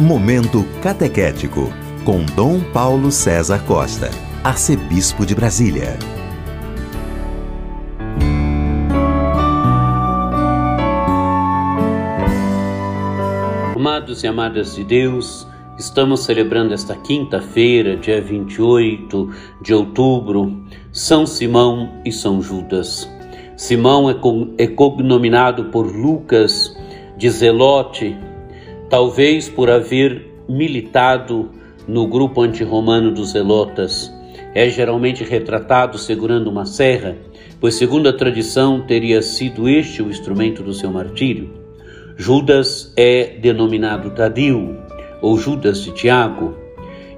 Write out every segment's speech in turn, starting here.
Momento Catequético, com Dom Paulo César Costa, Arcebispo de Brasília. Amados e amadas de Deus, estamos celebrando esta quinta-feira, dia 28 de outubro, São Simão e São Judas. Simão é cognominado por Lucas de Zelote, talvez por haver militado no grupo antirromano dos Zelotas. É geralmente retratado segurando uma serra, pois, segundo a tradição, teria sido este o instrumento do seu martírio. Judas é denominado Tadeu, ou Judas de Tiago,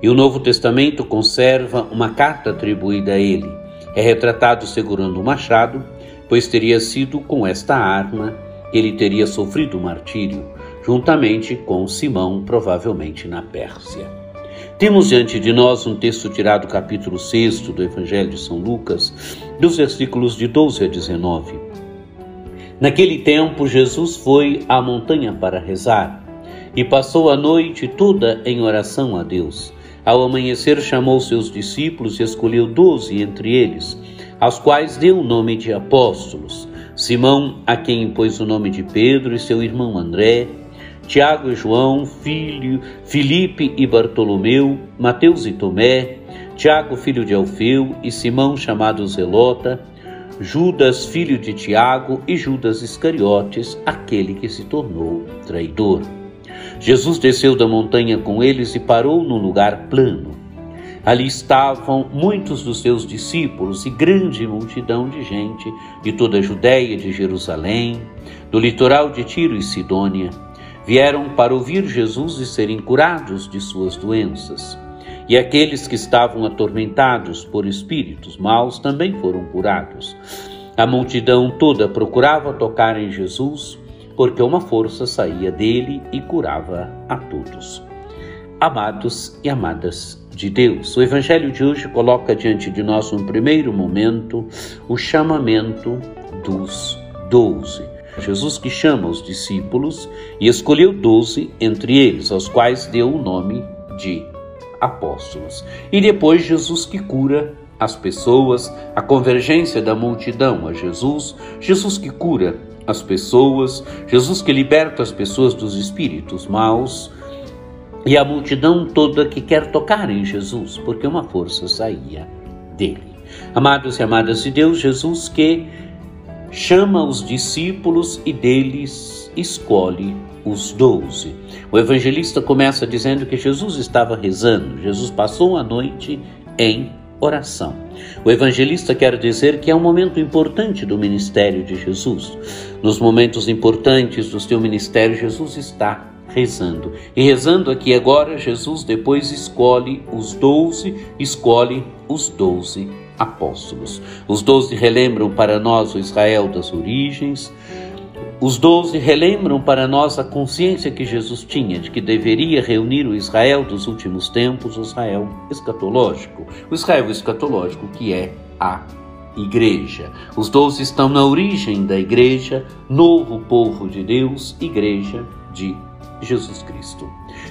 e o Novo Testamento conserva uma carta atribuída a ele. É retratado segurando um machado, pois teria sido com esta arma que ele teria sofrido o martírio juntamente com Simão, provavelmente na Pérsia. Temos diante de nós um texto tirado do capítulo 6 do Evangelho de São Lucas, dos versículos de 12 a 19. Naquele tempo, Jesus foi à montanha para rezar e passou a noite toda em oração a Deus. Ao amanhecer, chamou seus discípulos e escolheu doze entre eles, aos quais deu o nome de apóstolos: Simão, a quem impôs o nome de Pedro, e seu irmão André Tiago e João, filho, Filipe e Bartolomeu, Mateus e Tomé, Tiago, filho de Alfeu, e Simão, chamado Zelota, Judas, filho de Tiago, e Judas Iscariotes, aquele que se tornou traidor. Jesus desceu da montanha com eles e parou num lugar plano. Ali estavam muitos dos seus discípulos e grande multidão de gente de toda a Judéia, de Jerusalém, do litoral de Tiro e Sidônia vieram para ouvir Jesus e serem curados de suas doenças. E aqueles que estavam atormentados por espíritos maus também foram curados. A multidão toda procurava tocar em Jesus, porque uma força saía dele e curava a todos. Amados e amadas de Deus, o Evangelho de hoje coloca diante de nós, num primeiro momento, o chamamento dos doze. Jesus que chama os discípulos e escolheu doze entre eles, aos quais deu o nome de apóstolos. E depois Jesus que cura as pessoas, a convergência da multidão a Jesus, Jesus que cura as pessoas, Jesus que liberta as pessoas dos espíritos maus e a multidão toda que quer tocar em Jesus, porque uma força saía dele. Amados e amadas de Deus, Jesus que chama os discípulos e deles escolhe os doze. O evangelista começa dizendo que Jesus estava rezando, Jesus passou a noite em oração. O evangelista quer dizer que é um momento importante do ministério de Jesus. Nos momentos importantes do seu ministério, Jesus está rezando. E rezando aqui agora, Jesus depois escolhe os doze, escolhe os doze apóstolos. Os doze relembram para nós o Israel das origens. Os doze relembram para nós a consciência que Jesus tinha de que deveria reunir o Israel dos últimos tempos, o Israel escatológico. O Israel escatológico que é a igreja. Os doze estão na origem da igreja, novo povo de Deus, igreja de Jesus Cristo.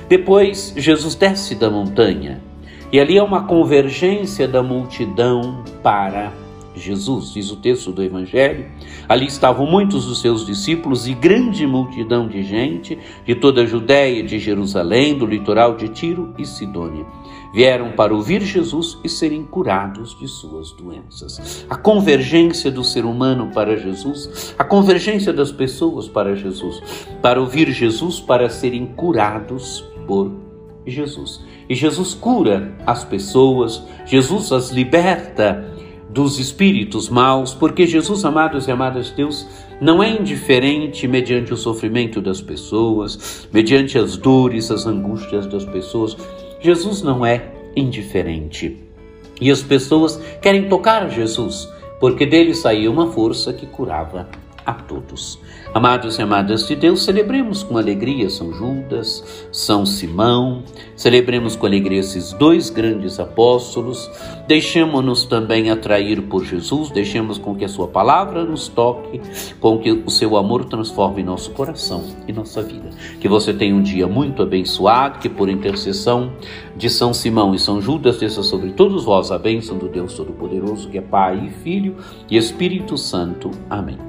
Depois, Jesus desce da montanha e ali é uma convergência da multidão para Jesus, diz o texto do Evangelho. Ali estavam muitos dos seus discípulos e grande multidão de gente de toda a Judéia, de Jerusalém, do litoral de Tiro e Sidônia. Vieram para ouvir Jesus e serem curados de suas doenças. A convergência do ser humano para Jesus, a convergência das pessoas para Jesus, para ouvir Jesus, para serem curados por Jesus. E Jesus cura as pessoas, Jesus as liberta dos espíritos maus, porque Jesus, amados e amadas de Deus, não é indiferente mediante o sofrimento das pessoas, mediante as dores, as angústias das pessoas. Jesus não é indiferente. E as pessoas querem tocar Jesus, porque dele saía uma força que curava a todos. Amados e amadas de Deus, celebremos com alegria São Judas, São Simão, celebremos com alegria esses dois grandes apóstolos, deixemos-nos também atrair por Jesus, deixemos com que a sua palavra nos toque, com que o seu amor transforme nosso coração e nossa vida. Que você tenha um dia muito abençoado, que por intercessão de São Simão e São Judas desça sobre todos vós a bênção do Deus Todo-Poderoso, que é Pai e Filho e Espírito Santo. Amém.